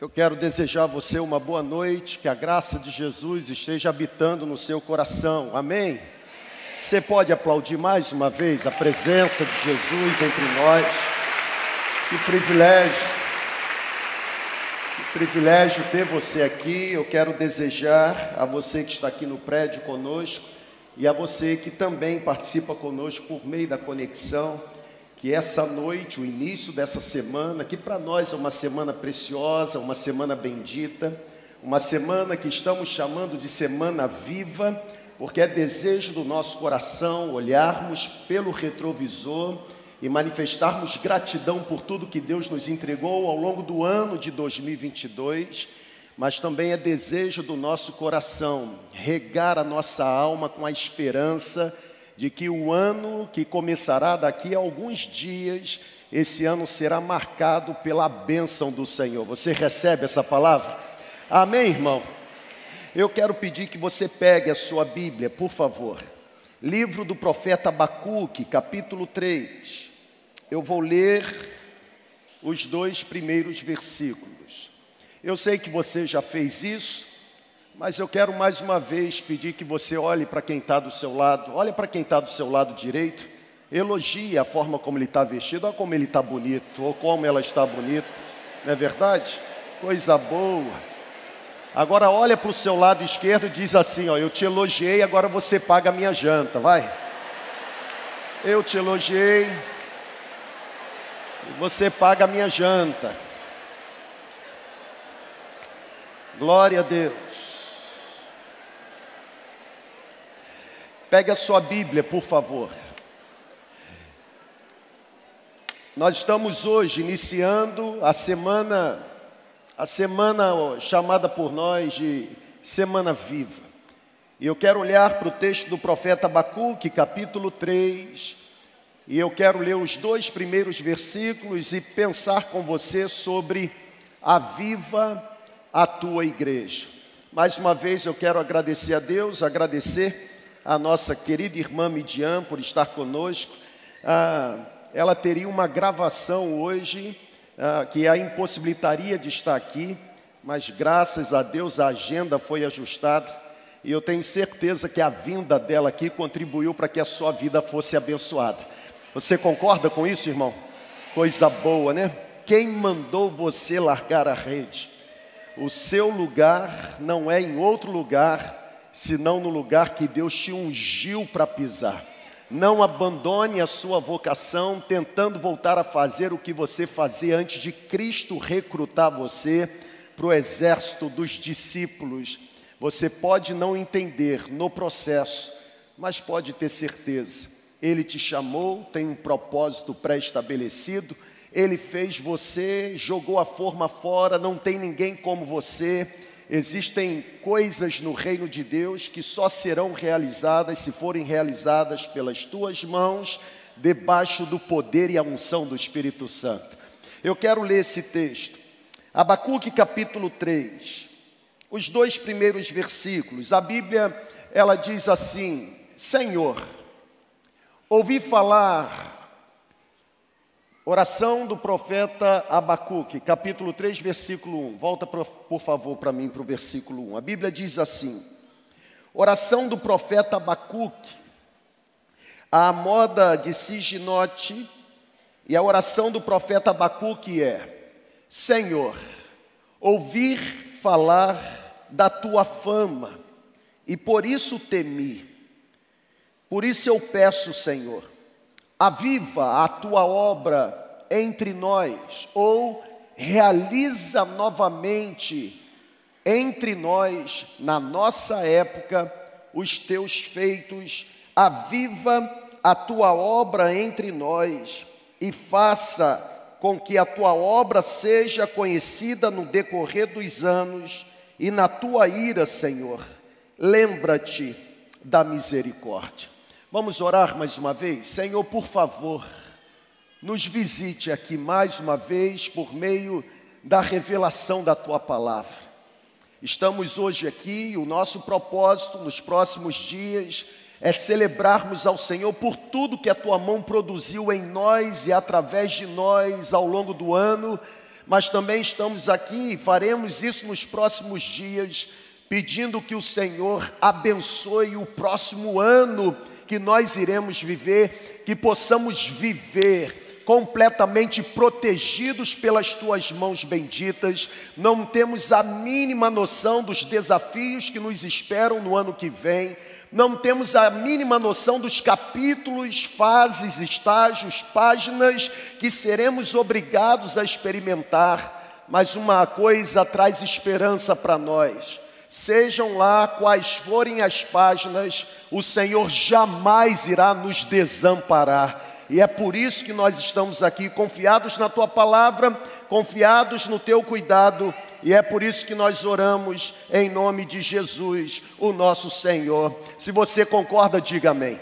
Eu quero desejar a você uma boa noite, que a graça de Jesus esteja habitando no seu coração. Amém? Você pode aplaudir mais uma vez a presença de Jesus entre nós. Que privilégio. Que privilégio ter você aqui. Eu quero desejar a você que está aqui no prédio conosco e a você que também participa conosco por meio da conexão que essa noite, o início dessa semana, que para nós é uma semana preciosa, uma semana bendita, uma semana que estamos chamando de semana viva, porque é desejo do nosso coração olharmos pelo retrovisor e manifestarmos gratidão por tudo que Deus nos entregou ao longo do ano de 2022, mas também é desejo do nosso coração regar a nossa alma com a esperança de que o ano que começará daqui a alguns dias, esse ano será marcado pela bênção do Senhor. Você recebe essa palavra? Amém, irmão? Eu quero pedir que você pegue a sua Bíblia, por favor. Livro do profeta Abacuque, capítulo 3. Eu vou ler os dois primeiros versículos. Eu sei que você já fez isso, mas eu quero mais uma vez pedir que você olhe para quem está do seu lado, olhe para quem está do seu lado direito, elogie a forma como ele está vestido, olha como ele está bonito, ou como ela está bonita, não é verdade? Coisa boa. Agora olha para o seu lado esquerdo e diz assim: ó, eu te elogiei, agora você paga a minha janta, vai. Eu te elogiei, você paga a minha janta. Glória a Deus. Pegue a sua Bíblia, por favor. Nós estamos hoje iniciando a semana, a semana chamada por nós de Semana Viva. E eu quero olhar para o texto do profeta Abacuque, capítulo 3, e eu quero ler os dois primeiros versículos e pensar com você sobre a viva a tua igreja. Mais uma vez eu quero agradecer a Deus, agradecer a nossa querida irmã Midian por estar conosco. Ah, ela teria uma gravação hoje ah, que a impossibilitaria de estar aqui, mas graças a Deus a agenda foi ajustada e eu tenho certeza que a vinda dela aqui contribuiu para que a sua vida fosse abençoada. Você concorda com isso, irmão? Coisa boa, né? Quem mandou você largar a rede? O seu lugar não é em outro lugar senão no lugar que Deus te ungiu para pisar. Não abandone a sua vocação tentando voltar a fazer o que você fazia antes de Cristo recrutar você para o exército dos discípulos. Você pode não entender no processo, mas pode ter certeza. Ele te chamou, tem um propósito pré-estabelecido, ele fez você, jogou a forma fora, não tem ninguém como você Existem coisas no reino de Deus que só serão realizadas se forem realizadas pelas tuas mãos, debaixo do poder e a unção do Espírito Santo. Eu quero ler esse texto. Abacuque capítulo 3. Os dois primeiros versículos. A Bíblia, ela diz assim: Senhor, ouvi falar Oração do profeta Abacuque, capítulo 3, versículo 1. Volta, por favor, para mim, para o versículo 1. A Bíblia diz assim: Oração do profeta Abacuque, a moda de Siginote, e a oração do profeta Abacuque é: Senhor, ouvir falar da tua fama, e por isso temi. Por isso eu peço, Senhor, aviva a tua obra entre nós, ou realiza novamente entre nós, na nossa época, os teus feitos, aviva a tua obra entre nós e faça com que a tua obra seja conhecida no decorrer dos anos e na tua ira, Senhor, lembra-te da misericórdia. Vamos orar mais uma vez? Senhor, por favor, nos visite aqui mais uma vez por meio da revelação da tua palavra. Estamos hoje aqui e o nosso propósito nos próximos dias é celebrarmos ao Senhor por tudo que a tua mão produziu em nós e através de nós ao longo do ano, mas também estamos aqui e faremos isso nos próximos dias, pedindo que o Senhor abençoe o próximo ano que nós iremos viver, que possamos viver completamente protegidos pelas tuas mãos benditas, não temos a mínima noção dos desafios que nos esperam no ano que vem, não temos a mínima noção dos capítulos, fases, estágios, páginas que seremos obrigados a experimentar, mas uma coisa traz esperança para nós. Sejam lá quais forem as páginas, o Senhor jamais irá nos desamparar e é por isso que nós estamos aqui, confiados na tua palavra, confiados no teu cuidado, e é por isso que nós oramos em nome de Jesus, o nosso Senhor. Se você concorda, diga amém.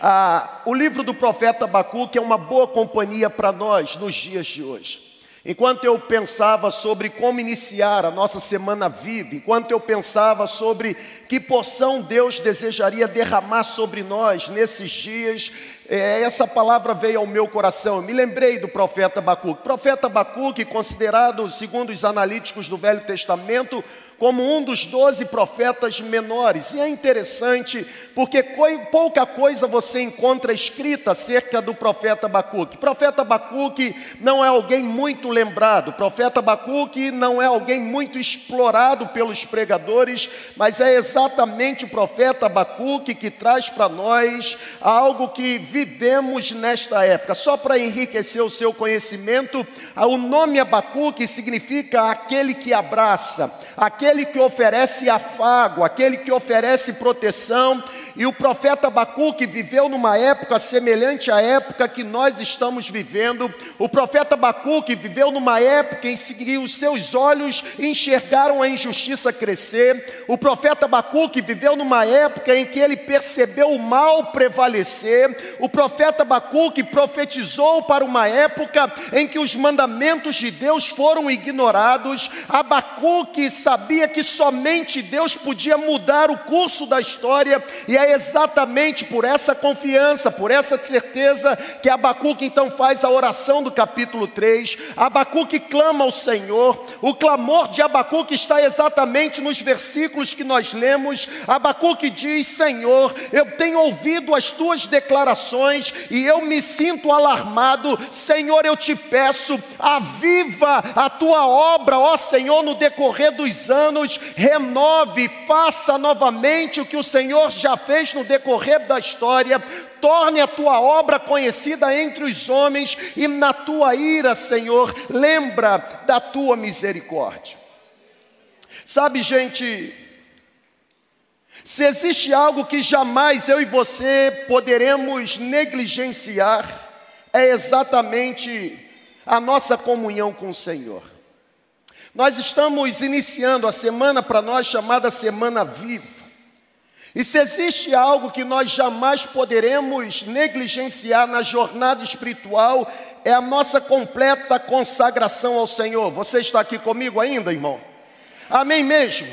Ah, o livro do profeta Abacuque é uma boa companhia para nós nos dias de hoje. Enquanto eu pensava sobre como iniciar a nossa semana viva, enquanto eu pensava sobre que porção Deus desejaria derramar sobre nós nesses dias, é, essa palavra veio ao meu coração. Eu me lembrei do profeta Abacuque. Profeta Abacuque, considerado, segundo os analíticos do Velho Testamento, como um dos doze profetas menores. E é interessante porque pouca coisa você encontra escrita acerca do profeta Abacuque. Profeta Abacuque não é alguém muito lembrado, profeta Abacuque não é alguém muito explorado pelos pregadores, mas é exatamente o profeta Abacuque que traz para nós algo que vivemos nesta época. Só para enriquecer o seu conhecimento, o nome Abacuque significa aquele que abraça, aquele aquele que oferece afago, aquele que oferece proteção, e o profeta Abacuque viveu numa época semelhante à época que nós estamos vivendo. O profeta Abacuque viveu numa época em que os seus olhos enxergaram a injustiça crescer. O profeta Abacuque viveu numa época em que ele percebeu o mal prevalecer. O profeta Abacuque profetizou para uma época em que os mandamentos de Deus foram ignorados. Abacuque sabia que somente Deus podia mudar o curso da história e exatamente por essa confiança, por essa certeza, que Abacuque então faz a oração do capítulo 3. Abacuque clama ao Senhor. O clamor de Abacuque está exatamente nos versículos que nós lemos. Abacuque diz: Senhor, eu tenho ouvido as tuas declarações e eu me sinto alarmado. Senhor, eu te peço, aviva a tua obra, ó Senhor, no decorrer dos anos, renove, faça novamente o que o Senhor já fez fez no decorrer da história, torne a tua obra conhecida entre os homens e na tua ira, Senhor, lembra da tua misericórdia. Sabe, gente, se existe algo que jamais eu e você poderemos negligenciar, é exatamente a nossa comunhão com o Senhor. Nós estamos iniciando a semana para nós chamada Semana Viva. E se existe algo que nós jamais poderemos negligenciar na jornada espiritual, é a nossa completa consagração ao Senhor. Você está aqui comigo ainda, irmão? Amém mesmo?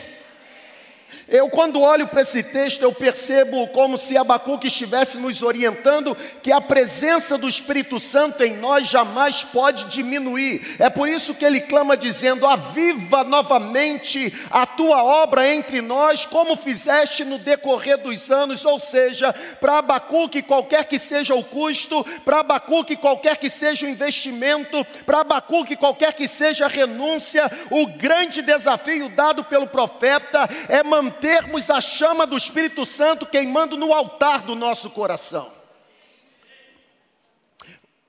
Eu, quando olho para esse texto, eu percebo como se Abacuque estivesse nos orientando que a presença do Espírito Santo em nós jamais pode diminuir. É por isso que ele clama dizendo: Aviva novamente a tua obra entre nós, como fizeste no decorrer dos anos. Ou seja, para Abacuque, qualquer que seja o custo, para Abacuque, qualquer que seja o investimento, para Abacuque, qualquer que seja a renúncia, o grande desafio dado pelo profeta é manter mantermos a chama do Espírito Santo queimando no altar do nosso coração.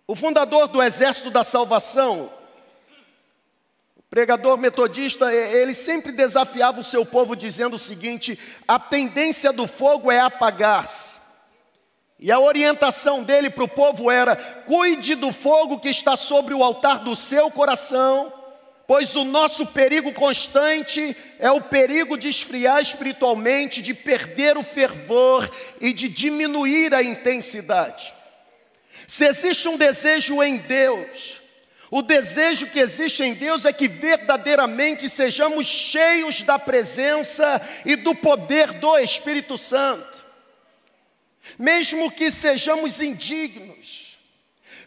O fundador do Exército da Salvação, o pregador metodista, ele sempre desafiava o seu povo dizendo o seguinte: a tendência do fogo é apagar-se. E a orientação dele para o povo era: cuide do fogo que está sobre o altar do seu coração, pois o nosso perigo constante é o perigo de esfriar espiritualmente, de perder o fervor e de diminuir a intensidade. Se existe um desejo em Deus, o desejo que existe em Deus é que verdadeiramente sejamos cheios da presença e do poder do Espírito Santo, mesmo que sejamos indignos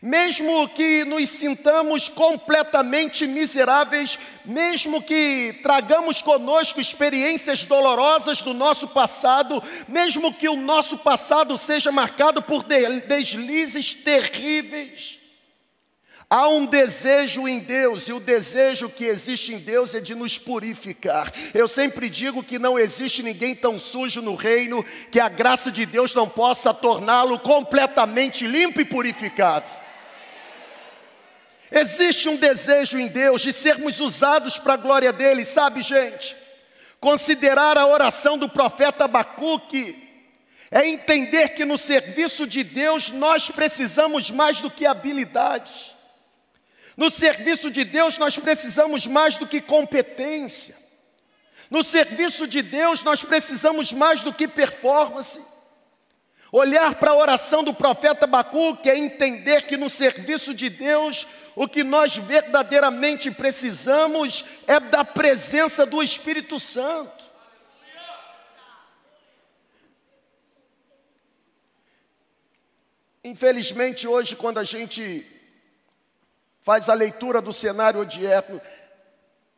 mesmo que nos sintamos completamente miseráveis, mesmo que tragamos conosco experiências dolorosas do nosso passado, mesmo que o nosso passado seja marcado por deslizes terríveis, Há um desejo em Deus, e o desejo que existe em Deus é de nos purificar. Eu sempre digo que não existe ninguém tão sujo no reino que a graça de Deus não possa torná-lo completamente limpo e purificado. Existe um desejo em Deus de sermos usados para a glória dele, sabe, gente? Considerar a oração do profeta Abacuque é entender que no serviço de Deus nós precisamos mais do que habilidade. No serviço de Deus nós precisamos mais do que competência. No serviço de Deus nós precisamos mais do que performance. Olhar para a oração do profeta Abacuque é entender que no serviço de Deus o que nós verdadeiramente precisamos é da presença do Espírito Santo. Infelizmente, hoje, quando a gente faz a leitura do cenário odierno,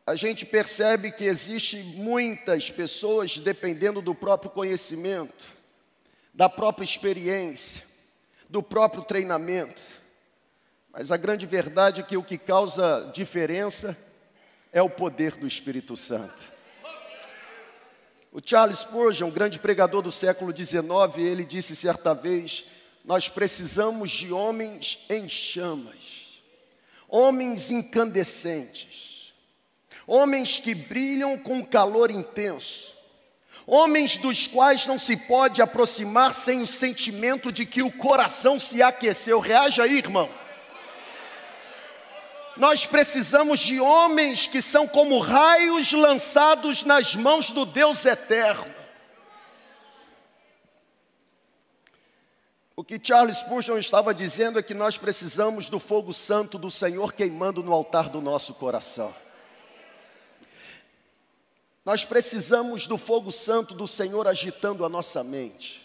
a gente percebe que existe muitas pessoas dependendo do próprio conhecimento, da própria experiência, do próprio treinamento. Mas a grande verdade é que o que causa diferença é o poder do Espírito Santo. O Charles Spurgeon, um grande pregador do século XIX, ele disse certa vez: Nós precisamos de homens em chamas homens incandescentes, homens que brilham com calor intenso, homens dos quais não se pode aproximar sem o sentimento de que o coração se aqueceu. Reaja aí, irmão. Nós precisamos de homens que são como raios lançados nas mãos do Deus eterno. O que Charles Spurgeon estava dizendo é que nós precisamos do fogo santo do Senhor queimando no altar do nosso coração. Nós precisamos do fogo santo do Senhor agitando a nossa mente.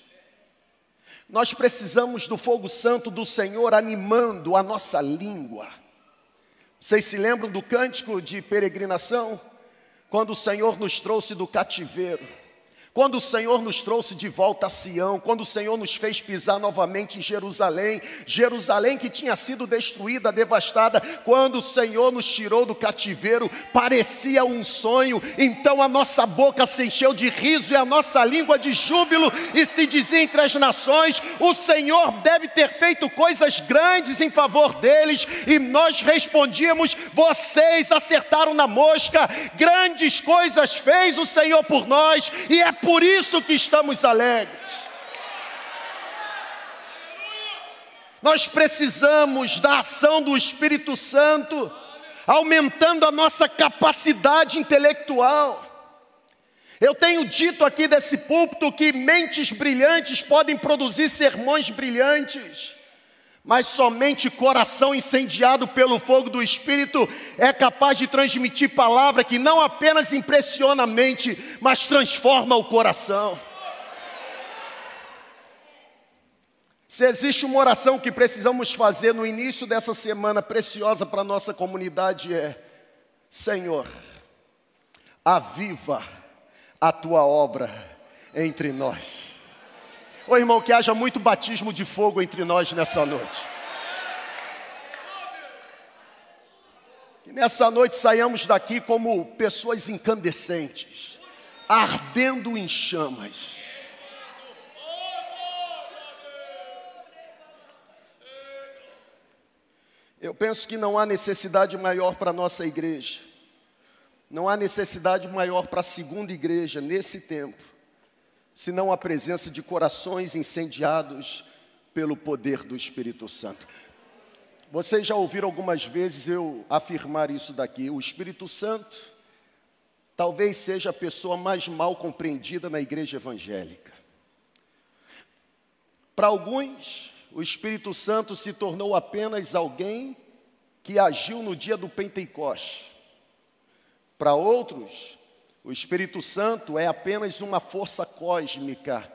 Nós precisamos do fogo santo do Senhor animando a nossa língua. Vocês se lembram do cântico de peregrinação? Quando o Senhor nos trouxe do cativeiro. Quando o Senhor nos trouxe de volta a Sião, quando o Senhor nos fez pisar novamente em Jerusalém, Jerusalém que tinha sido destruída, devastada, quando o Senhor nos tirou do cativeiro, parecia um sonho, então a nossa boca se encheu de riso e a nossa língua de júbilo, e se dizia entre as nações: o Senhor deve ter feito coisas grandes em favor deles, e nós respondíamos: vocês acertaram na mosca, grandes coisas fez o Senhor por nós, e é por isso que estamos alegres. Nós precisamos da ação do Espírito Santo, aumentando a nossa capacidade intelectual. Eu tenho dito aqui desse púlpito que mentes brilhantes podem produzir sermões brilhantes mas somente coração incendiado pelo fogo do Espírito é capaz de transmitir palavra que não apenas impressiona a mente, mas transforma o coração. Se existe uma oração que precisamos fazer no início dessa semana preciosa para a nossa comunidade é: Senhor, aviva a tua obra entre nós. Ô irmão, que haja muito batismo de fogo entre nós nessa noite. Que nessa noite saiamos daqui como pessoas incandescentes, ardendo em chamas. Eu penso que não há necessidade maior para a nossa igreja, não há necessidade maior para a segunda igreja nesse tempo, senão a presença de corações incendiados pelo poder do Espírito Santo. Vocês já ouviram algumas vezes eu afirmar isso daqui. O Espírito Santo talvez seja a pessoa mais mal compreendida na igreja evangélica. Para alguns, o Espírito Santo se tornou apenas alguém que agiu no dia do Pentecoste. Para outros, o Espírito Santo é apenas uma força cósmica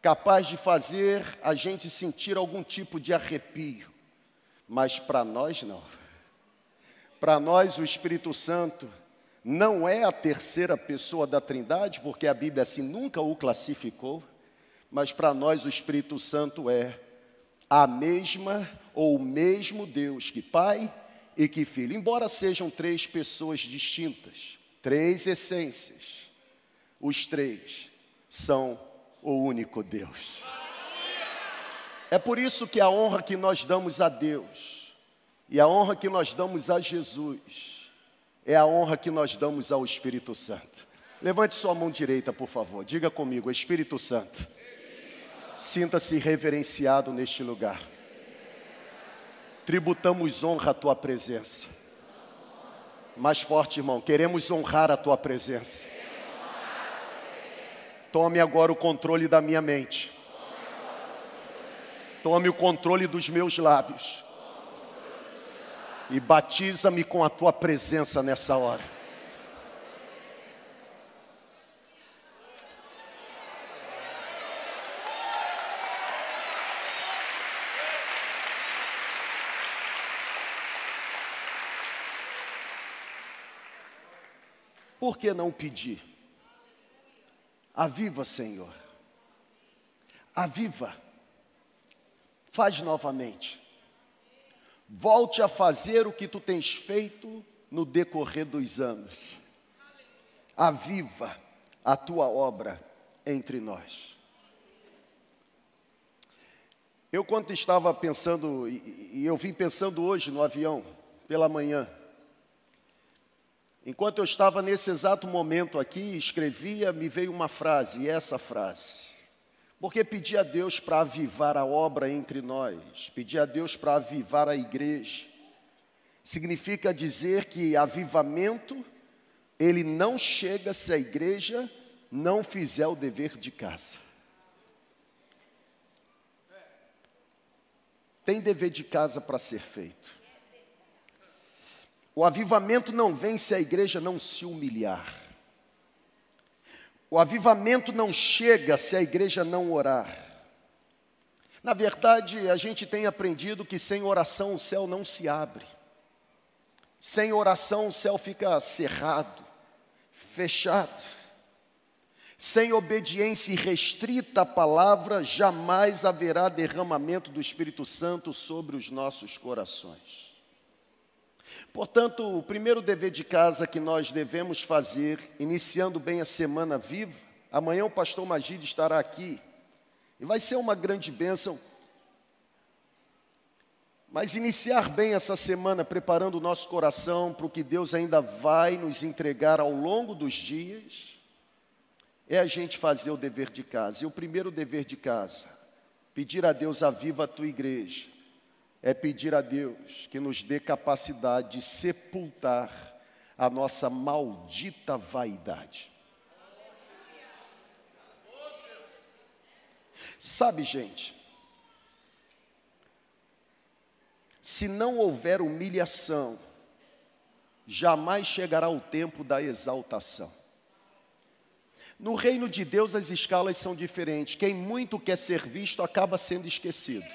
capaz de fazer a gente sentir algum tipo de arrepio. mas para nós não. Para nós, o Espírito Santo não é a terceira pessoa da Trindade, porque a Bíblia assim nunca o classificou, mas para nós, o Espírito Santo é a mesma ou o mesmo Deus que Pai e que Filho, embora sejam três pessoas distintas, três essências, os três são o único Deus. É por isso que a honra que nós damos a Deus e a honra que nós damos a Jesus é a honra que nós damos ao Espírito Santo. Levante sua mão direita, por favor. Diga comigo, Espírito Santo. Sinta-se reverenciado neste lugar. Tributamos honra à tua presença. Mais forte, irmão, queremos honrar a tua presença. Tome agora o controle da minha mente. Tome o controle dos meus lábios. E batiza-me com a tua presença nessa hora. Por que não pedir? Aviva, Senhor. Aviva. Faz novamente. Volte a fazer o que tu tens feito no decorrer dos anos. Aviva a tua obra entre nós. Eu, quando estava pensando, e eu vim pensando hoje no avião, pela manhã, enquanto eu estava nesse exato momento aqui, escrevia, me veio uma frase, e essa frase. Porque pedir a Deus para avivar a obra entre nós, pedir a Deus para avivar a igreja, significa dizer que avivamento, ele não chega se a igreja não fizer o dever de casa. Tem dever de casa para ser feito. O avivamento não vem se a igreja não se humilhar. O avivamento não chega se a igreja não orar. Na verdade, a gente tem aprendido que sem oração o céu não se abre. Sem oração o céu fica cerrado, fechado. Sem obediência restrita à palavra, jamais haverá derramamento do Espírito Santo sobre os nossos corações. Portanto, o primeiro dever de casa que nós devemos fazer, iniciando bem a semana viva, amanhã o pastor Magide estará aqui, e vai ser uma grande bênção. Mas iniciar bem essa semana, preparando o nosso coração para o que Deus ainda vai nos entregar ao longo dos dias, é a gente fazer o dever de casa. E o primeiro dever de casa, pedir a Deus a viva a tua igreja é pedir a Deus que nos dê capacidade de sepultar a nossa maldita vaidade. Sabe, gente, se não houver humilhação, jamais chegará o tempo da exaltação. No reino de Deus as escalas são diferentes. Quem muito quer ser visto acaba sendo esquecido.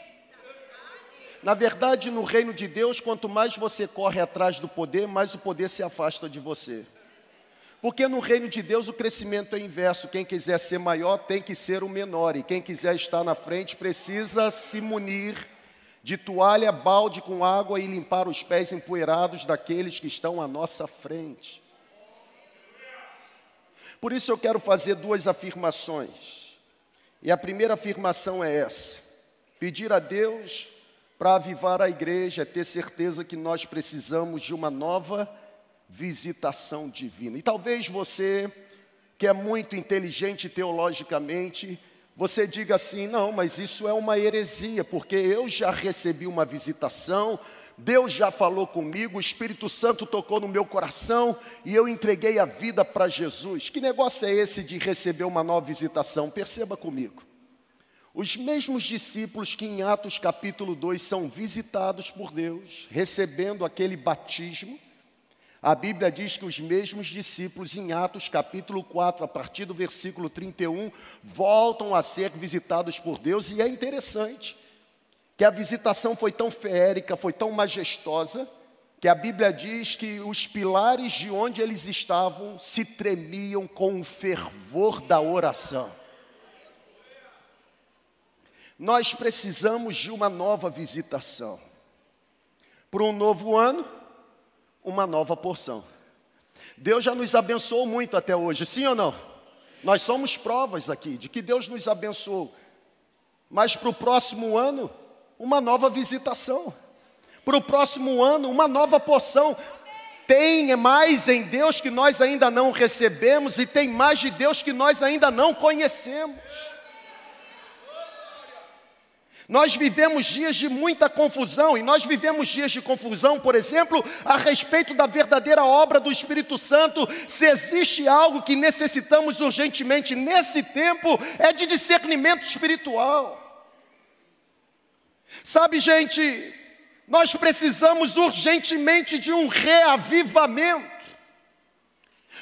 Na verdade, no reino de Deus, quanto mais você corre atrás do poder, mais o poder se afasta de você. Porque no reino de Deus o crescimento é inverso. Quem quiser ser maior tem que ser o menor. E quem quiser estar na frente precisa se munir de toalha, balde com água e limpar os pés empoeirados daqueles que estão à nossa frente. Por isso eu quero fazer duas afirmações. E a primeira afirmação é essa: pedir a Deus para avivar a igreja é ter certeza que nós precisamos de uma nova visitação divina. E talvez você, que é muito inteligente teologicamente, você diga assim: não, mas isso é uma heresia, porque eu já recebi uma visitação, Deus já falou comigo, o Espírito Santo tocou no meu coração e eu entreguei a vida para Jesus. Que negócio é esse de receber uma nova visitação? Perceba comigo. Os mesmos discípulos que em Atos capítulo 2 são visitados por Deus, recebendo aquele batismo, a Bíblia diz que os mesmos discípulos em Atos capítulo 4, a partir do versículo 31, voltam a ser visitados por Deus, e é interessante que a visitação foi tão feérica, foi tão majestosa, que a Bíblia diz que os pilares de onde eles estavam se tremiam com o fervor da oração. Nós precisamos de uma nova visitação. Para um novo ano, uma nova porção. Deus já nos abençoou muito até hoje, sim ou não? Nós somos provas aqui de que Deus nos abençoou. Mas para o próximo ano, uma nova visitação. Para o próximo ano, uma nova porção. Tem mais em Deus que nós ainda não recebemos e tem mais de Deus que nós ainda não conhecemos. Nós vivemos dias de muita confusão, e nós vivemos dias de confusão, por exemplo, a respeito da verdadeira obra do Espírito Santo. Se existe algo que necessitamos urgentemente nesse tempo, é de discernimento espiritual. Sabe, gente, nós precisamos urgentemente de um reavivamento.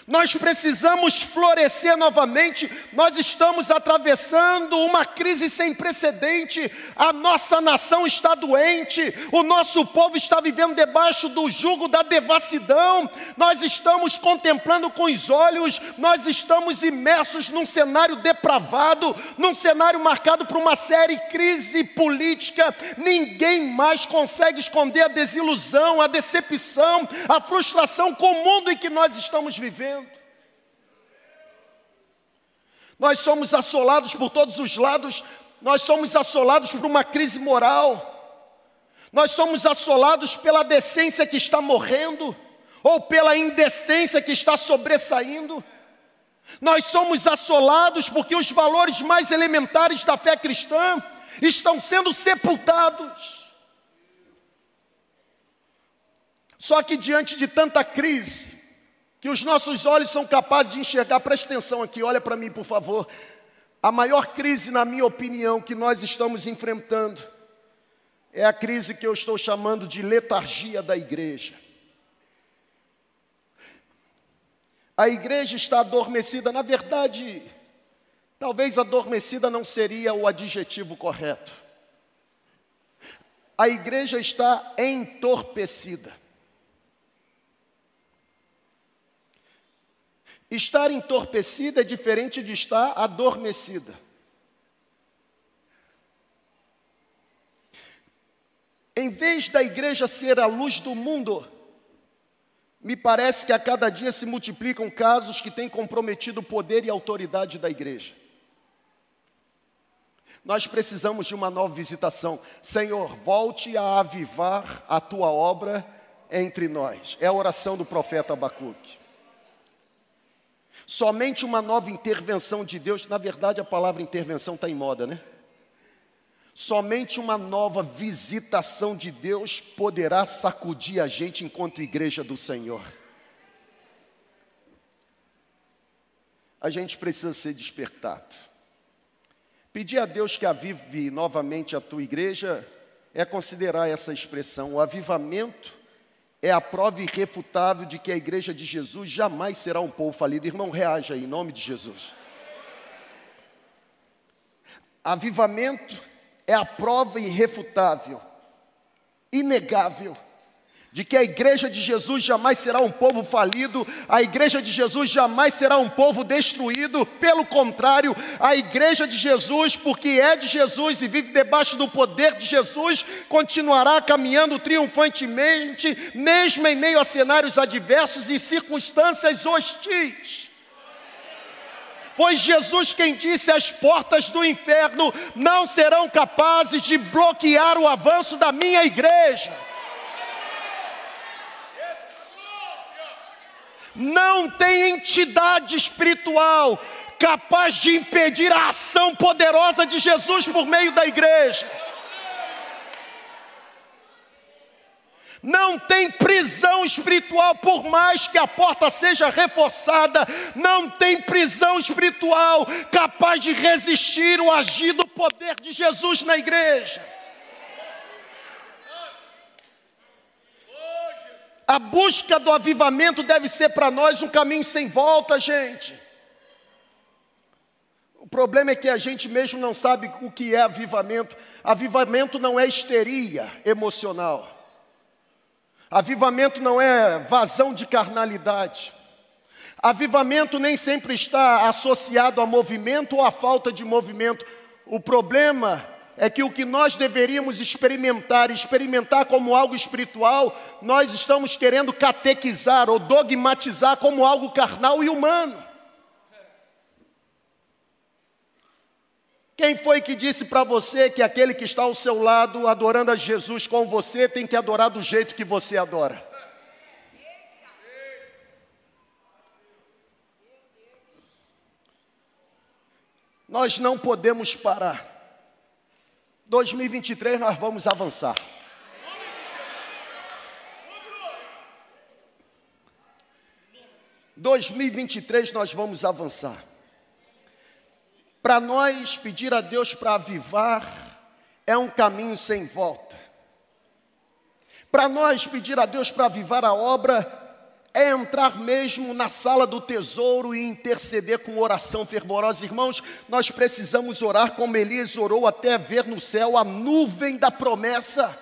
Nós precisamos florescer novamente. Nós estamos atravessando uma crise sem precedente. A nossa nação está doente. O nosso povo está vivendo debaixo do jugo da devassidão. Nós estamos contemplando com os olhos. Nós estamos imersos num cenário depravado, num cenário marcado por uma série crise política. Ninguém mais consegue esconder a desilusão, a decepção, a frustração com o mundo em que nós estamos vivendo. Nós somos assolados por todos os lados, nós somos assolados por uma crise moral, nós somos assolados pela decência que está morrendo, ou pela indecência que está sobressaindo. Nós somos assolados porque os valores mais elementares da fé cristã estão sendo sepultados. Só que diante de tanta crise, que os nossos olhos são capazes de enxergar. Preste atenção aqui, olha para mim, por favor. A maior crise, na minha opinião, que nós estamos enfrentando é a crise que eu estou chamando de letargia da igreja. A igreja está adormecida, na verdade, talvez adormecida não seria o adjetivo correto. A igreja está entorpecida. Estar entorpecida é diferente de estar adormecida. Em vez da igreja ser a luz do mundo, me parece que a cada dia se multiplicam casos que têm comprometido o poder e a autoridade da igreja. Nós precisamos de uma nova visitação. Senhor, volte a avivar a tua obra entre nós. É a oração do profeta Abacuque. Somente uma nova intervenção de Deus, na verdade a palavra intervenção está em moda, né? Somente uma nova visitação de Deus poderá sacudir a gente enquanto igreja do Senhor. A gente precisa ser despertado. Pedir a Deus que avive novamente a tua igreja é considerar essa expressão, o avivamento é a prova irrefutável de que a igreja de Jesus jamais será um povo falido. Irmão, reaja aí, em nome de Jesus. Avivamento é a prova irrefutável, inegável, de que a igreja de Jesus jamais será um povo falido, a igreja de Jesus jamais será um povo destruído, pelo contrário, a igreja de Jesus, porque é de Jesus e vive debaixo do poder de Jesus, continuará caminhando triunfantemente, mesmo em meio a cenários adversos e circunstâncias hostis. Foi Jesus quem disse: as portas do inferno não serão capazes de bloquear o avanço da minha igreja. Não tem entidade espiritual capaz de impedir a ação poderosa de Jesus por meio da igreja. Não tem prisão espiritual, por mais que a porta seja reforçada, não tem prisão espiritual capaz de resistir o agir do poder de Jesus na igreja. A busca do avivamento deve ser para nós um caminho sem volta, gente. problema é que a gente mesmo não sabe o que é avivamento. Avivamento não é histeria emocional. Avivamento não é vazão de carnalidade. Avivamento nem sempre está associado a movimento ou a falta de movimento. O problema é que o que nós deveríamos experimentar, experimentar como algo espiritual, nós estamos querendo catequizar ou dogmatizar como algo carnal e humano. Quem foi que disse para você que aquele que está ao seu lado, adorando a Jesus com você, tem que adorar do jeito que você adora? Nós não podemos parar. 2023 nós vamos avançar. Dois mil e vinte e três nós vamos avançar. Para nós pedir a Deus para avivar é um caminho sem volta. Para nós pedir a Deus para avivar a obra é entrar mesmo na sala do tesouro e interceder com oração fervorosa. Irmãos, nós precisamos orar como Elias orou até ver no céu a nuvem da promessa.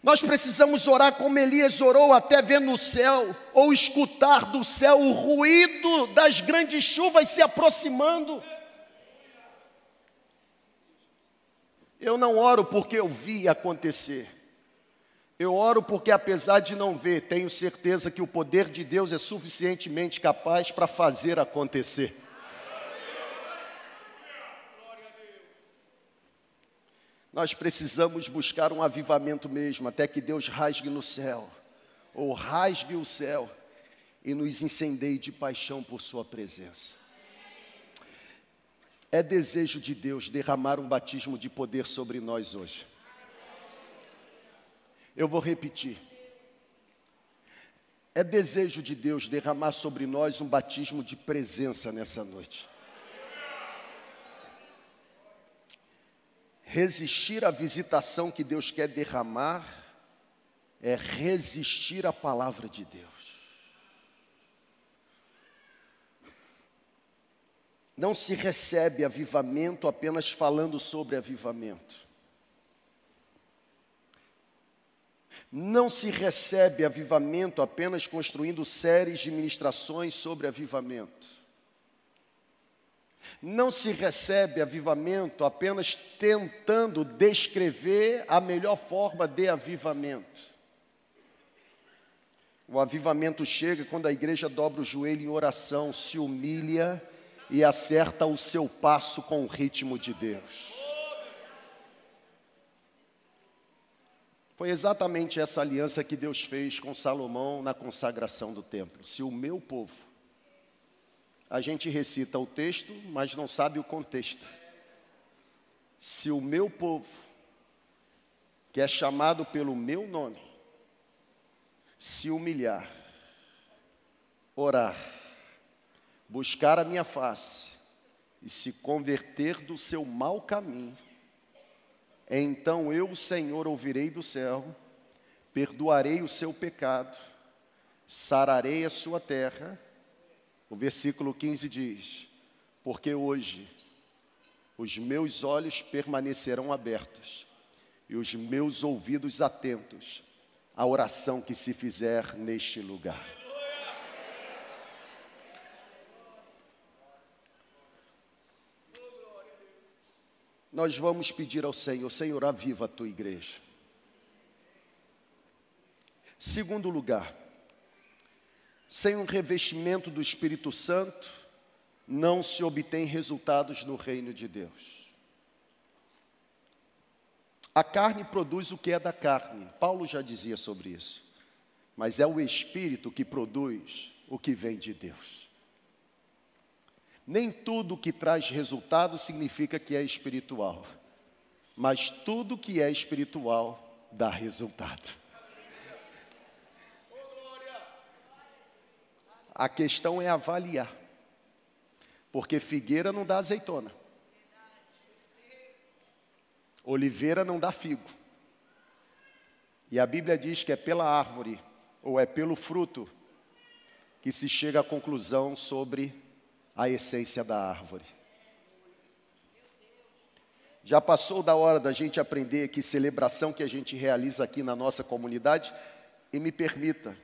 Nós precisamos orar como Elias orou até ver no céu, ou escutar do céu o ruído das grandes chuvas se aproximando. Eu não oro porque eu vi acontecer. Eu oro porque, apesar de não ver, tenho certeza que o poder de Deus é suficientemente capaz para fazer acontecer. Nós precisamos buscar um avivamento mesmo, até que Deus rasgue no céu, ou rasgue o céu e nos incendeie de paixão por Sua presença. É desejo de Deus derramar um batismo de poder sobre nós hoje. Eu vou repetir. É desejo de Deus derramar sobre nós um batismo de presença nessa noite. Resistir à visitação que Deus quer derramar é resistir à palavra de Deus. Não se recebe avivamento apenas falando sobre avivamento. Não se recebe avivamento apenas construindo séries de ministrações sobre avivamento. Não se recebe avivamento apenas tentando descrever a melhor forma de avivamento. O avivamento chega quando a igreja dobra o joelho em oração, se humilha e acerta o seu passo com o ritmo de Deus. Foi exatamente essa aliança que Deus fez com Salomão na consagração do templo. Se o meu povo, a gente recita o texto, mas não sabe o contexto. Se o meu povo, que é chamado pelo meu nome, se humilhar, orar, buscar a minha face e se converter do seu mau caminho, então eu, Senhor, ouvirei do céu, perdoarei o seu pecado, sararei a sua terra. O versículo 15 diz: Porque hoje os meus olhos permanecerão abertos e os meus ouvidos atentos à oração que se fizer neste lugar. Nós vamos pedir ao Senhor: Senhor, aviva a tua igreja. Segundo lugar, sem um revestimento do Espírito Santo, não se obtém resultados no reino de Deus. A carne produz o que é da carne, Paulo já dizia sobre isso, mas é o Espírito que produz o que vem de Deus. Nem tudo que traz resultado significa que é espiritual, mas tudo que é espiritual dá resultado. A questão é avaliar, porque figueira não dá azeitona, oliveira não dá figo, e a Bíblia diz que é pela árvore ou é pelo fruto que se chega à conclusão sobre a essência da árvore. Já passou da hora da gente aprender que celebração que a gente realiza aqui na nossa comunidade, e me permita,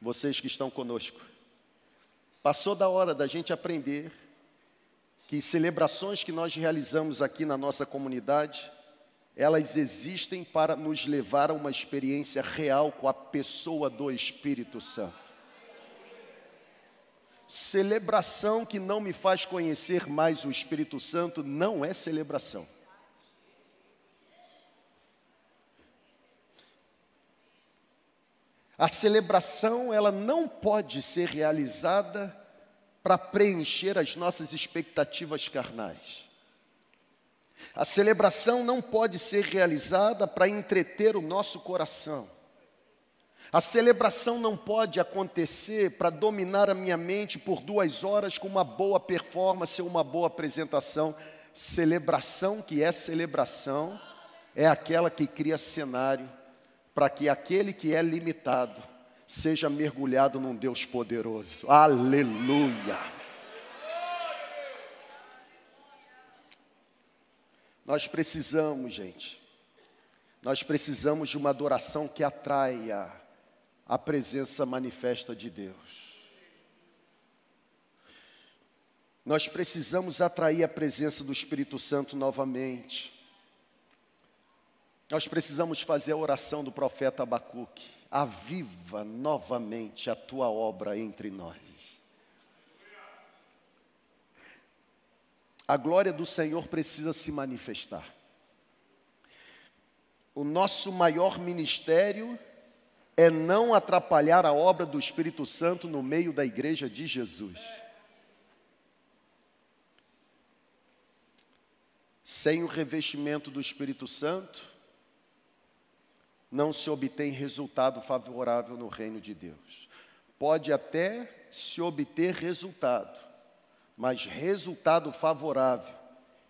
vocês que estão conosco, passou da hora da gente aprender que celebrações que nós realizamos aqui na nossa comunidade, elas existem para nos levar a uma experiência real com a pessoa do Espírito Santo. Celebração que não me faz conhecer mais o Espírito Santo não é celebração. A celebração, ela não pode ser realizada para preencher as nossas expectativas carnais. A celebração não pode ser realizada para entreter o nosso coração. A celebração não pode acontecer para dominar a minha mente por duas horas com uma boa performance ou uma boa apresentação. Celebração que é celebração é aquela que cria cenário para que aquele que é limitado seja mergulhado num Deus poderoso. Aleluia! Nós precisamos, gente, nós precisamos de uma adoração que atraia a presença manifesta de Deus. Nós precisamos atrair a presença do Espírito Santo novamente. Nós precisamos fazer a oração do profeta Abacuque. Aviva novamente a tua obra entre nós. A glória do Senhor precisa se manifestar. O nosso maior ministério é não atrapalhar a obra do Espírito Santo no meio da igreja de Jesus. Sem o revestimento do Espírito Santo, não se obtém resultado favorável no reino de Deus. Pode até se obter resultado, mas resultado favorável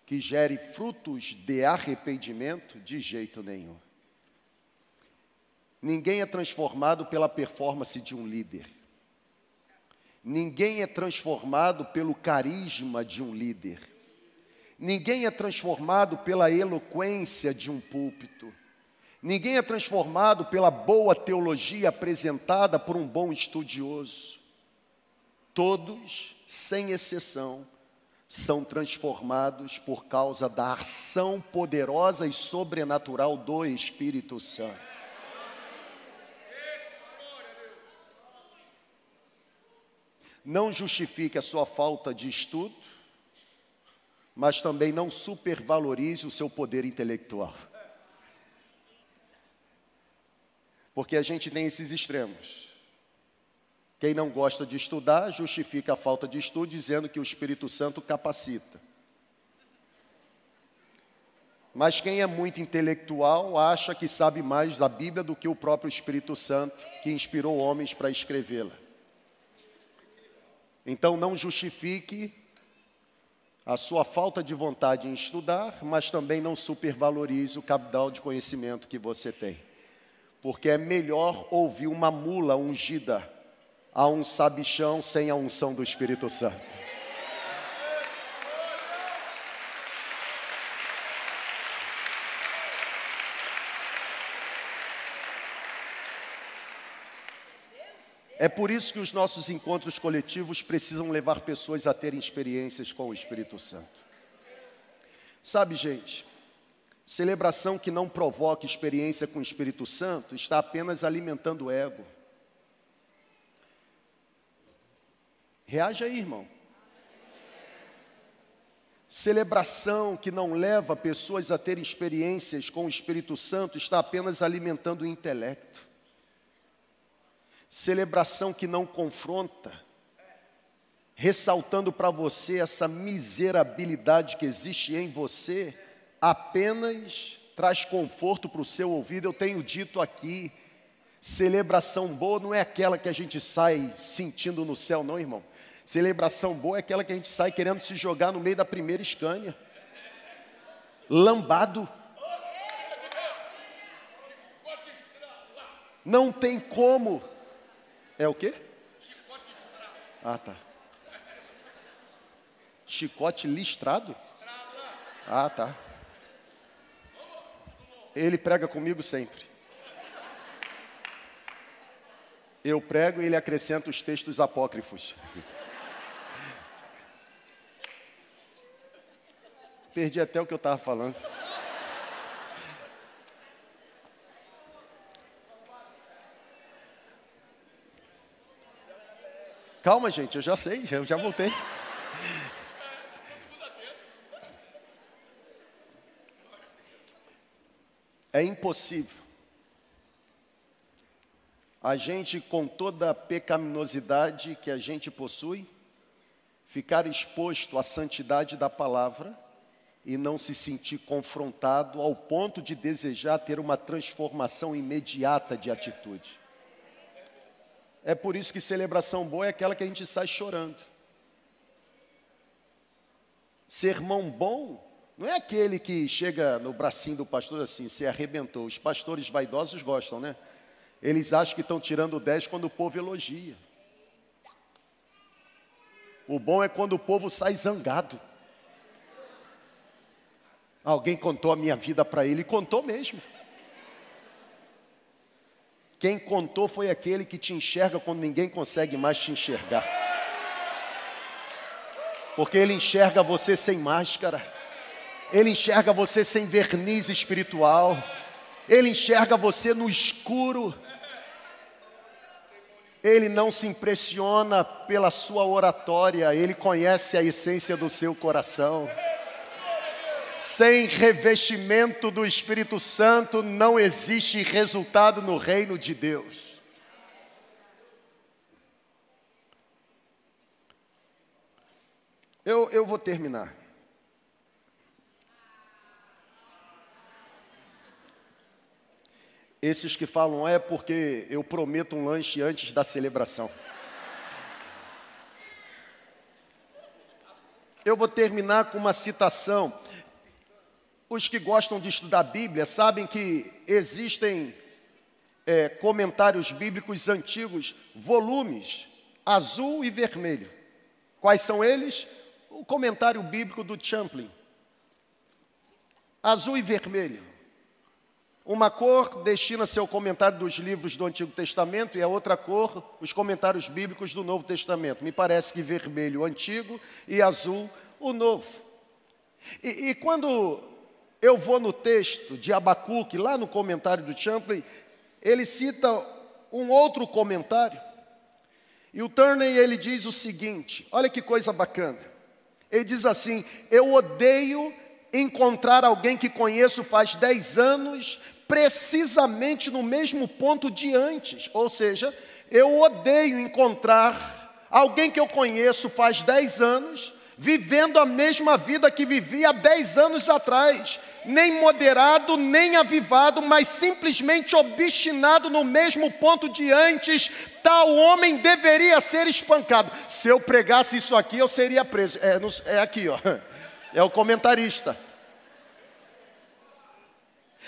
que gere frutos de arrependimento, de jeito nenhum. Ninguém é transformado pela performance de um líder. Ninguém é transformado pelo carisma de um líder. Ninguém é transformado pela eloquência de um púlpito. Ninguém é transformado pela boa teologia apresentada por um bom estudioso. Todos, sem exceção, são transformados por causa da ação poderosa e sobrenatural do Espírito Santo. Não justifique a sua falta de estudo, mas também não supervalorize o seu poder intelectual. Porque a gente tem esses extremos. Quem não gosta de estudar justifica a falta de estudo dizendo que o Espírito Santo capacita. Mas quem é muito intelectual acha que sabe mais da Bíblia do que o próprio Espírito Santo, que inspirou homens para escrevê-la. Então não justifique a sua falta de vontade em estudar, mas também não supervalorize o capital de conhecimento que você tem. Porque é melhor ouvir uma mula ungida a um sabichão sem a unção do Espírito Santo. É por isso que os nossos encontros coletivos precisam levar pessoas a terem experiências com o Espírito Santo. Sabe, gente, celebração que não provoca experiência com o Espírito Santo está apenas alimentando o ego. Reage aí, irmão. Celebração que não leva pessoas a terem experiências com o Espírito Santo está apenas alimentando o intelecto. Celebração que não confronta, ressaltando para você essa miserabilidade que existe em você, apenas traz conforto para o seu ouvido. Eu tenho dito aqui, celebração boa não é aquela que a gente sai sentindo no céu, não, irmão. Celebração boa é aquela que a gente sai querendo se jogar no meio da primeira escânia. Lambado. Não tem como é o quê? Chicote listrado. Ah, tá. Chicote listrado? Ah, tá. Ele prega comigo sempre. Eu prego e ele acrescenta os textos apócrifos. Perdi até o que eu estava falando. Calma, gente, eu já sei, eu já voltei. É impossível a gente, com toda a pecaminosidade que a gente possui, ficar exposto à santidade da palavra e não se sentir confrontado ao ponto de desejar ter uma transformação imediata de atitude. É por isso que celebração boa é aquela que a gente sai chorando. Sermão bom não é aquele que chega no bracinho do pastor assim, se arrebentou. Os pastores vaidosos gostam, né? Eles acham que estão tirando 10 quando o povo elogia. O bom é quando o povo sai zangado. Alguém contou a minha vida para ele, contou mesmo. Quem contou foi aquele que te enxerga quando ninguém consegue mais te enxergar. Porque ele enxerga você sem máscara, ele enxerga você sem verniz espiritual, ele enxerga você no escuro. Ele não se impressiona pela sua oratória, ele conhece a essência do seu coração. Sem revestimento do Espírito Santo não existe resultado no reino de Deus. Eu, eu vou terminar. Esses que falam é porque eu prometo um lanche antes da celebração. Eu vou terminar com uma citação os que gostam de estudar a Bíblia sabem que existem é, comentários bíblicos antigos, volumes, azul e vermelho. Quais são eles? O comentário bíblico do Champlin. Azul e vermelho. Uma cor destina seu comentário dos livros do Antigo Testamento e a outra cor, os comentários bíblicos do Novo Testamento. Me parece que vermelho o Antigo e azul o Novo. E, e quando eu vou no texto de Abacuque, lá no comentário do Champlin, ele cita um outro comentário. E o Turney ele diz o seguinte: olha que coisa bacana. Ele diz assim: Eu odeio encontrar alguém que conheço faz 10 anos, precisamente no mesmo ponto de antes. Ou seja, eu odeio encontrar alguém que eu conheço faz 10 anos, vivendo a mesma vida que vivia há 10 anos atrás nem moderado, nem avivado, mas simplesmente obstinado no mesmo ponto de antes, tal homem deveria ser espancado. Se eu pregasse isso aqui, eu seria preso. É, é aqui, ó. É o comentarista.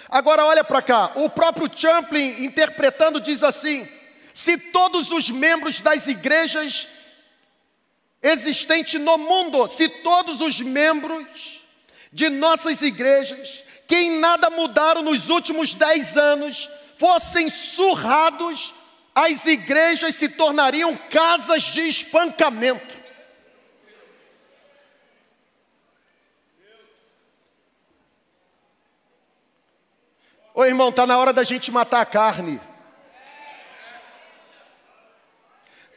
Agora olha para cá, o próprio Champlin interpretando diz assim: se todos os membros das igrejas existentes no mundo, se todos os membros de nossas igrejas, que em nada mudaram nos últimos dez anos, fossem surrados, as igrejas se tornariam casas de espancamento. Ô irmão, está na hora da gente matar a carne.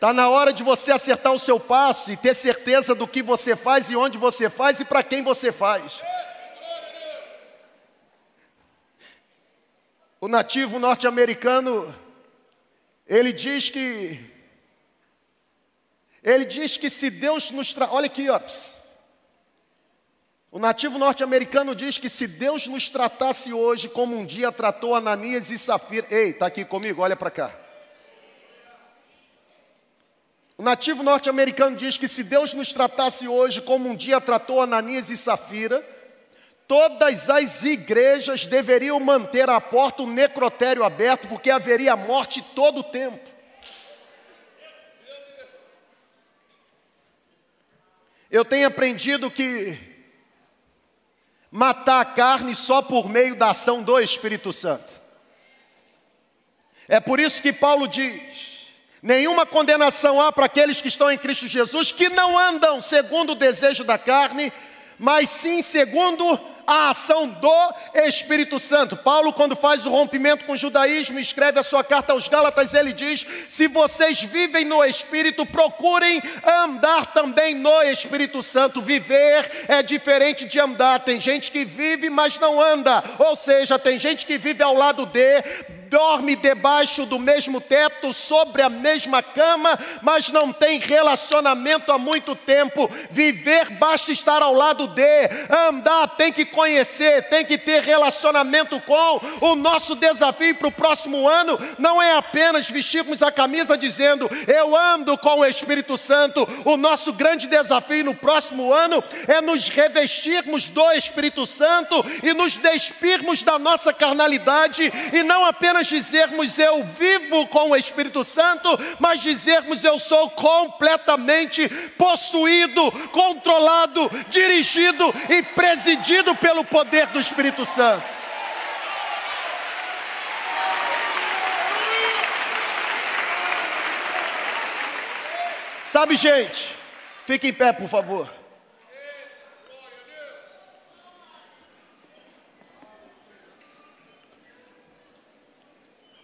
Está na hora de você acertar o seu passo e ter certeza do que você faz e onde você faz e para quem você faz. O nativo norte-americano, ele diz que ele diz que se Deus nos tra... olha aqui, ó. O nativo norte-americano diz que se Deus nos tratasse hoje como um dia tratou Ananias e Safira, ei, tá aqui comigo, olha para cá. O nativo norte-americano diz que se Deus nos tratasse hoje como um dia tratou Ananias e Safira, todas as igrejas deveriam manter a porta, o necrotério aberto, porque haveria morte todo o tempo. Eu tenho aprendido que matar a carne só por meio da ação do Espírito Santo. É por isso que Paulo diz: nenhuma condenação há para aqueles que estão em Cristo Jesus, que não andam segundo o desejo da carne, mas sim segundo a ação do Espírito Santo. Paulo, quando faz o rompimento com o judaísmo, escreve a sua carta aos Gálatas, ele diz: Se vocês vivem no Espírito, procurem andar também no Espírito Santo. Viver é diferente de andar. Tem gente que vive, mas não anda. Ou seja, tem gente que vive ao lado de, dorme debaixo do mesmo teto, sobre a mesma cama, mas não tem relacionamento há muito tempo. Viver basta estar ao lado de, andar tem que conhecer, tem que ter relacionamento com. O nosso desafio para o próximo ano não é apenas vestirmos a camisa dizendo eu ando com o Espírito Santo. O nosso grande desafio no próximo ano é nos revestirmos do Espírito Santo e nos despirmos da nossa carnalidade e não apenas apenas dizermos eu vivo com o Espírito Santo, mas dizermos eu sou completamente possuído, controlado, dirigido e presidido pelo poder do Espírito Santo. Sabe, gente, fique em pé, por favor.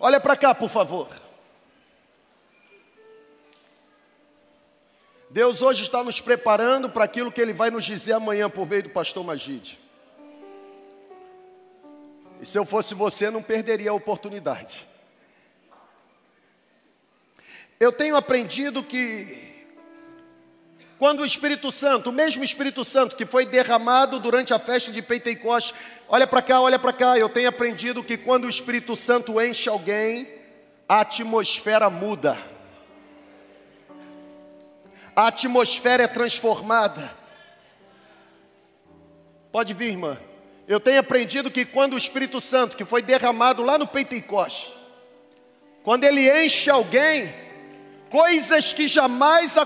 Olha para cá, por favor. Deus hoje está nos preparando para aquilo que Ele vai nos dizer amanhã por meio do pastor Magide. E se eu fosse você, não perderia a oportunidade. Eu tenho aprendido que quando o Espírito Santo, o mesmo Espírito Santo que foi derramado durante a festa de Pentecostes, olha para cá, olha para cá, eu tenho aprendido que quando o Espírito Santo enche alguém, a atmosfera muda. A atmosfera é transformada. Pode vir, irmã. Eu tenho aprendido que quando o Espírito Santo, que foi derramado lá no Pentecostes, quando ele enche alguém, coisas que jamais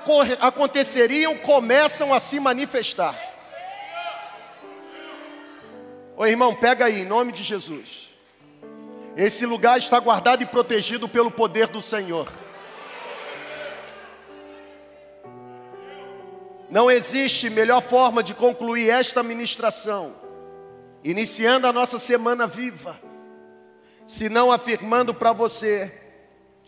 aconteceriam começam a se manifestar. Ô irmão, pega aí, em nome de Jesus. Esse lugar está guardado e protegido pelo poder do Senhor. Não existe melhor forma de concluir esta ministração, iniciando a nossa semana viva, senão afirmando para você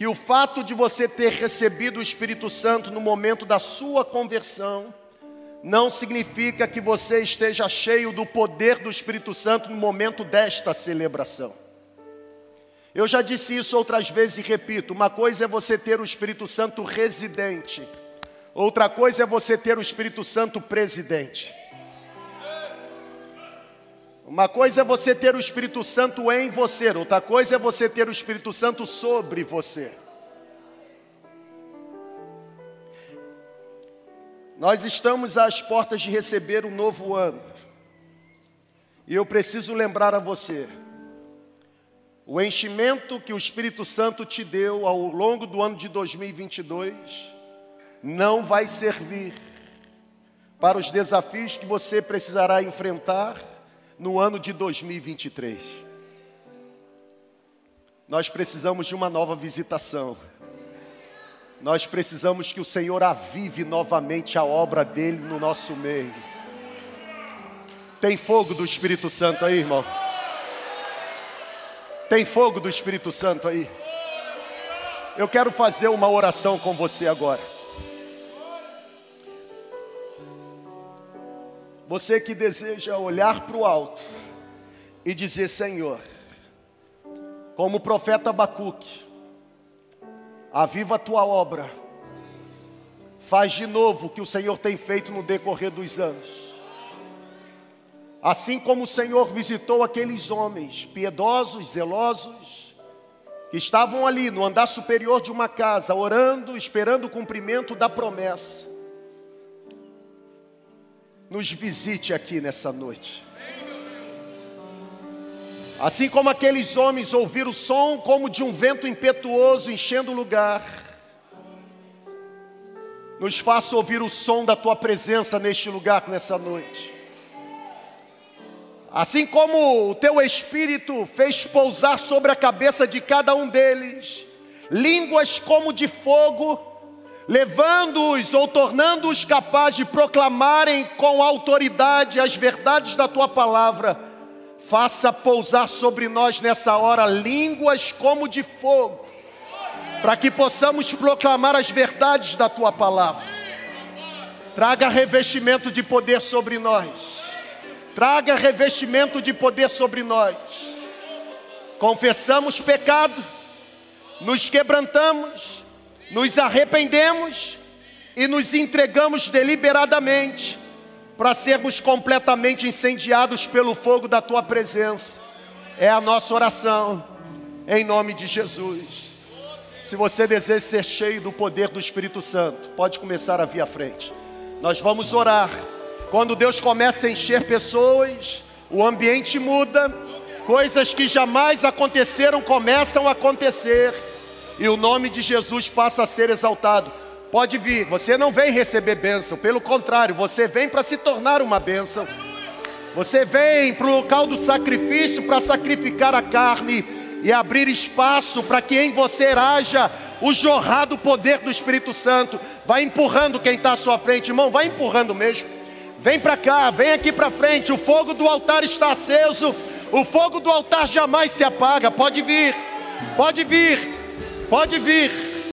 que o fato de você ter recebido o Espírito Santo no momento da sua conversão, não significa que você esteja cheio do poder do Espírito Santo no momento desta celebração. Eu já disse isso outras vezes e repito: uma coisa é você ter o Espírito Santo residente, outra coisa é você ter o Espírito Santo presidente. Uma coisa é você ter o Espírito Santo em você, outra coisa é você ter o Espírito Santo sobre você. Nós estamos às portas de receber um novo ano. E eu preciso lembrar a você: o enchimento que o Espírito Santo te deu ao longo do ano de 2022 não vai servir para os desafios que você precisará enfrentar no ano de 2023. Nós precisamos de uma nova visitação. Nós precisamos que o Senhor avive novamente a obra dele no nosso meio. Tem fogo do Espírito Santo aí, irmão? Tem fogo do Espírito Santo aí? Eu quero fazer uma oração com você agora. Você que deseja olhar para o alto e dizer: Senhor, como o profeta Abacuque, aviva a tua obra, faz de novo o que o Senhor tem feito no decorrer dos anos. Assim como o Senhor visitou aqueles homens piedosos, zelosos, que estavam ali no andar superior de uma casa, orando, esperando o cumprimento da promessa nos visite aqui nessa noite. Assim como aqueles homens ouviram o som como de um vento impetuoso enchendo o lugar, nos faça ouvir o som da tua presença neste lugar nessa noite. Assim como o teu espírito fez pousar sobre a cabeça de cada um deles, línguas como de fogo, levando-os ou tornando-os capazes de proclamarem com autoridade as verdades da tua palavra, faça pousar sobre nós nessa hora línguas como de fogo, para que possamos proclamar as verdades da tua palavra. Traga revestimento de poder sobre nós traga revestimento de poder sobre nós. Confessamos pecado, nos quebrantamos, nos arrependemos e nos entregamos deliberadamente para sermos completamente incendiados pelo fogo da tua presença. É a nossa oração, em nome de Jesus. Se você deseja ser cheio do poder do Espírito Santo, pode começar a vir à frente. Nós vamos orar. Quando Deus começa a encher pessoas, o ambiente muda, coisas que jamais aconteceram começam a acontecer, e o nome de Jesus passa a ser exaltado. Pode vir, você não vem receber bênção, pelo contrário, você vem para se tornar uma bênção. Você vem para o local do sacrifício para sacrificar a carne e abrir espaço para que em você haja o jorrado poder do Espírito Santo. Vai empurrando quem está à sua frente, irmão, vai empurrando mesmo. Vem para cá, vem aqui para frente. O fogo do altar está aceso. O fogo do altar jamais se apaga. Pode vir, pode vir, pode vir.